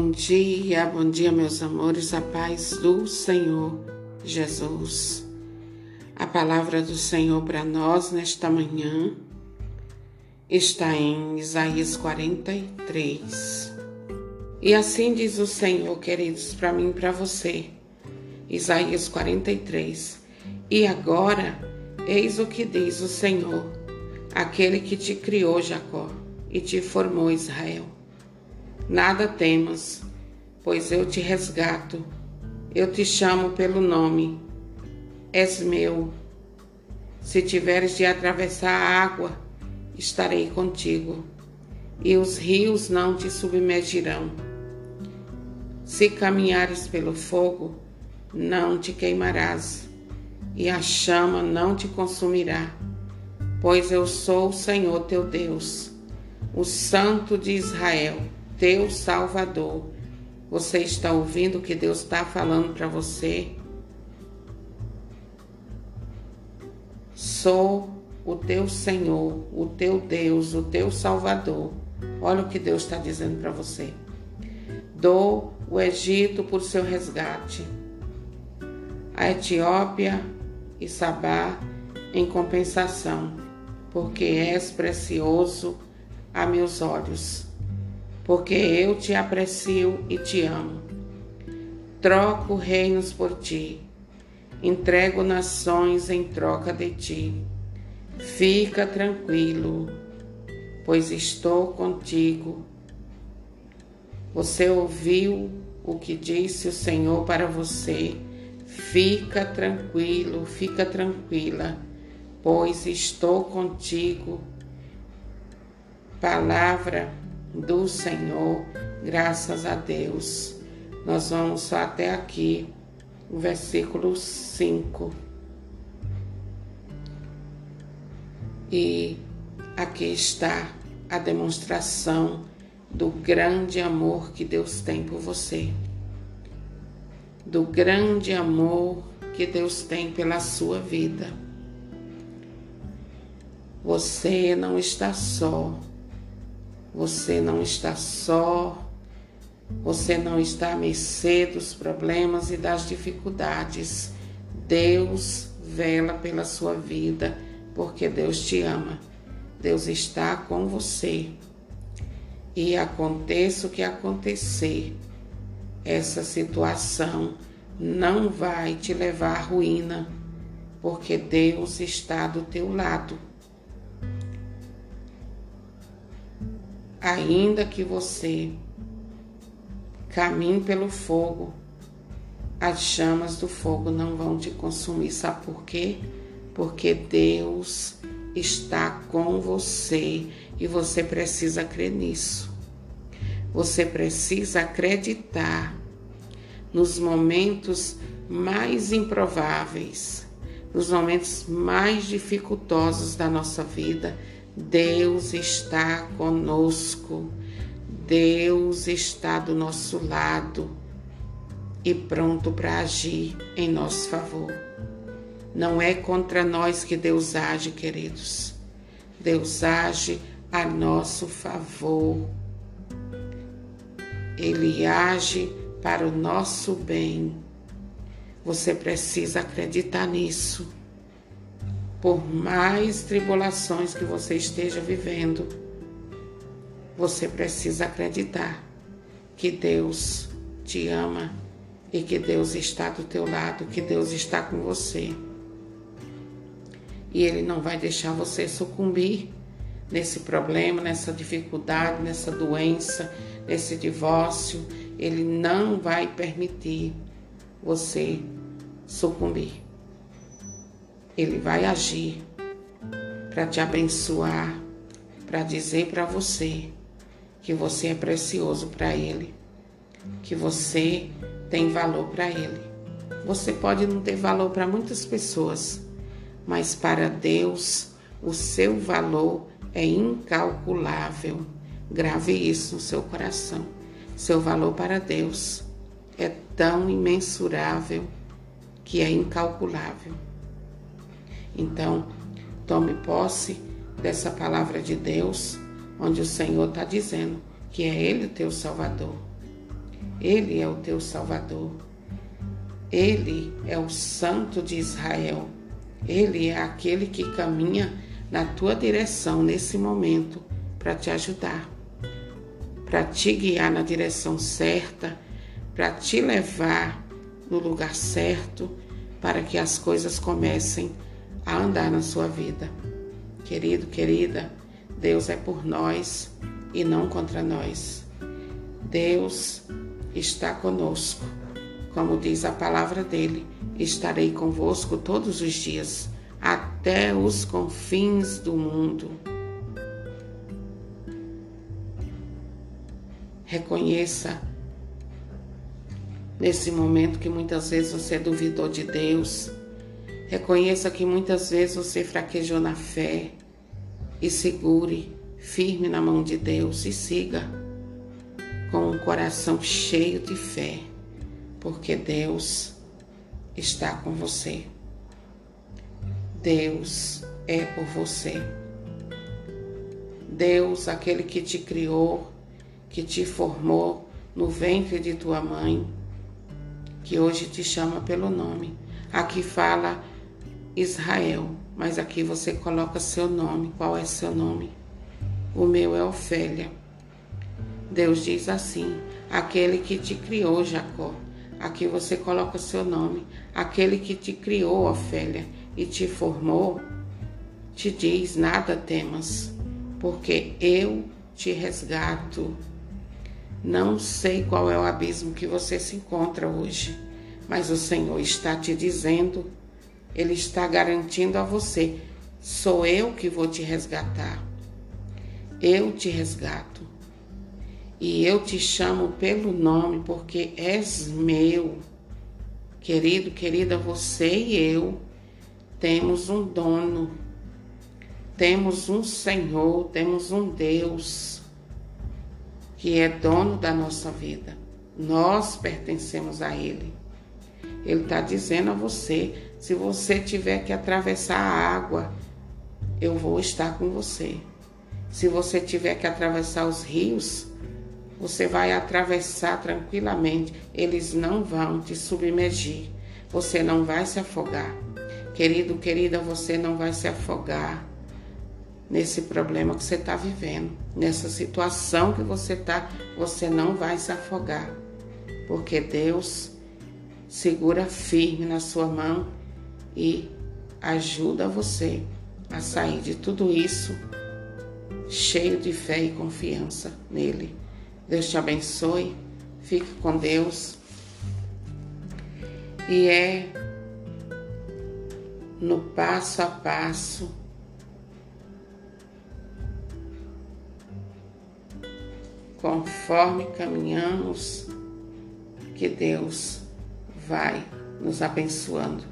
Bom dia, bom dia, meus amores, a paz do Senhor Jesus. A palavra do Senhor para nós nesta manhã está em Isaías 43. E assim diz o Senhor, queridos, para mim e para você. Isaías 43. E agora, eis o que diz o Senhor, aquele que te criou, Jacó, e te formou, Israel Nada temas, pois eu te resgato, eu te chamo pelo nome, és meu. Se tiveres de atravessar a água, estarei contigo, e os rios não te submergirão. Se caminhares pelo fogo, não te queimarás, e a chama não te consumirá, pois eu sou o Senhor teu Deus, o Santo de Israel teu Salvador. Você está ouvindo o que Deus está falando para você? Sou o teu Senhor, o teu Deus, o teu Salvador. Olha o que Deus está dizendo para você. Dou o Egito por seu resgate, a Etiópia e Sabá em compensação, porque és precioso a meus olhos porque eu te aprecio e te amo. Troco reinos por ti, entrego nações em troca de ti. Fica tranquilo, pois estou contigo. Você ouviu o que disse o Senhor para você. Fica tranquilo, fica tranquila, pois estou contigo. Palavra do Senhor, graças a Deus. Nós vamos só até aqui, o versículo 5. E aqui está a demonstração do grande amor que Deus tem por você, do grande amor que Deus tem pela sua vida. Você não está só. Você não está só, você não está à mercê dos problemas e das dificuldades. Deus vela pela sua vida, porque Deus te ama. Deus está com você. E aconteça o que acontecer, essa situação não vai te levar à ruína, porque Deus está do teu lado. Ainda que você caminhe pelo fogo, as chamas do fogo não vão te consumir. Sabe por quê? Porque Deus está com você e você precisa crer nisso. Você precisa acreditar nos momentos mais improváveis, nos momentos mais dificultosos da nossa vida Deus está conosco, Deus está do nosso lado e pronto para agir em nosso favor. Não é contra nós que Deus age, queridos. Deus age a nosso favor. Ele age para o nosso bem. Você precisa acreditar nisso por mais tribulações que você esteja vivendo, você precisa acreditar que Deus te ama e que Deus está do teu lado, que Deus está com você. E Ele não vai deixar você sucumbir nesse problema, nessa dificuldade, nessa doença, nesse divórcio. Ele não vai permitir você sucumbir. Ele vai agir para te abençoar, para dizer para você que você é precioso para Ele, que você tem valor para Ele. Você pode não ter valor para muitas pessoas, mas para Deus o seu valor é incalculável. Grave isso no seu coração. Seu valor para Deus é tão imensurável que é incalculável. Então, tome posse dessa palavra de Deus, onde o Senhor está dizendo que é Ele o teu Salvador. Ele é o teu Salvador. Ele é o Santo de Israel. Ele é aquele que caminha na tua direção nesse momento para te ajudar, para te guiar na direção certa, para te levar no lugar certo, para que as coisas comecem a andar na sua vida. Querido, querida, Deus é por nós e não contra nós. Deus está conosco. Como diz a palavra dele, estarei convosco todos os dias, até os confins do mundo. Reconheça nesse momento que muitas vezes você duvidou de Deus. Reconheça que muitas vezes você fraquejou na fé e segure firme na mão de Deus e siga com um coração cheio de fé, porque Deus está com você. Deus é por você. Deus, aquele que te criou, que te formou no ventre de tua mãe, que hoje te chama pelo nome. Aqui fala Israel, mas aqui você coloca seu nome. Qual é seu nome? O meu é Ofélia. Deus diz assim: aquele que te criou, Jacó. Aqui você coloca seu nome. Aquele que te criou, Ofélia, e te formou, te diz: nada temas, porque eu te resgato. Não sei qual é o abismo que você se encontra hoje, mas o Senhor está te dizendo, Ele está garantindo a você: sou eu que vou te resgatar. Eu te resgato. E eu te chamo pelo nome porque és meu. Querido, querida, você e eu temos um dono, temos um Senhor, temos um Deus que é dono da nossa vida. Nós pertencemos a Ele. Ele está dizendo a você: se você tiver que atravessar a água, eu vou estar com você. Se você tiver que atravessar os rios, você vai atravessar tranquilamente. Eles não vão te submergir. Você não vai se afogar. Querido, querida, você não vai se afogar nesse problema que você está vivendo, nessa situação que você está, você não vai se afogar, porque Deus segura firme na sua mão e ajuda você a sair de tudo isso cheio de fé e confiança nele. Deus te abençoe, fique com Deus. E é no passo a passo conforme caminhamos, que Deus vai nos abençoando.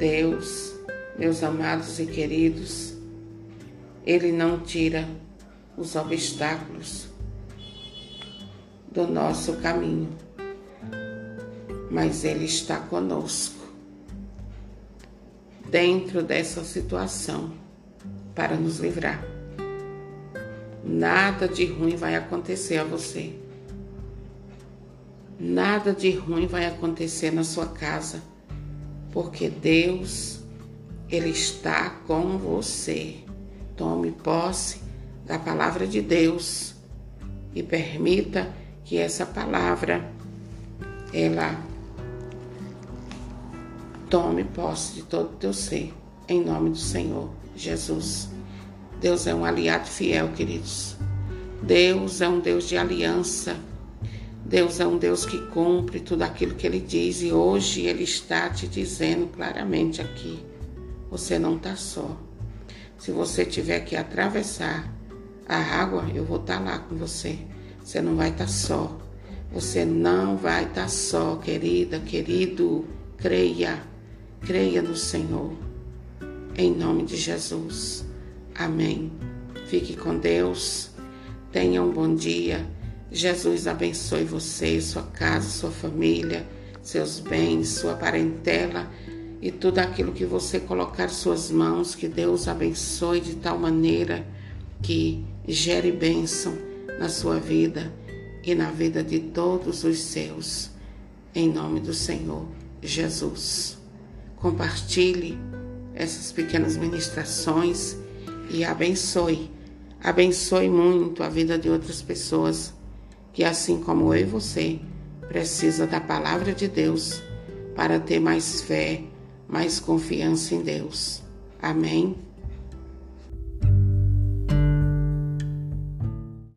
Deus, meus amados e queridos, Ele não tira os obstáculos do nosso caminho, mas Ele está conosco dentro dessa situação para nos livrar. Nada de ruim vai acontecer a você. Nada de ruim vai acontecer na sua casa, porque Deus, Ele está com você. Tome posse da palavra de Deus e permita que essa palavra ela tome posse de todo o teu ser, em nome do Senhor Jesus. Deus é um aliado fiel, queridos. Deus é um Deus de aliança. Deus é um Deus que cumpre tudo aquilo que Ele diz e hoje Ele está te dizendo claramente aqui: você não está só. Se você tiver que atravessar a água, eu vou estar tá lá com você. Você não vai estar tá só. Você não vai estar tá só, querida, querido. Creia, creia no Senhor. Em nome de Jesus. Amém. Fique com Deus. Tenha um bom dia. Jesus abençoe você, sua casa, sua família, seus bens, sua parentela e tudo aquilo que você colocar suas mãos. Que Deus abençoe de tal maneira que gere bênção na sua vida e na vida de todos os seus, em nome do Senhor Jesus. Compartilhe essas pequenas ministrações e abençoe, abençoe muito a vida de outras pessoas que, assim como eu e você, precisa da palavra de Deus para ter mais fé, mais confiança em Deus. Amém.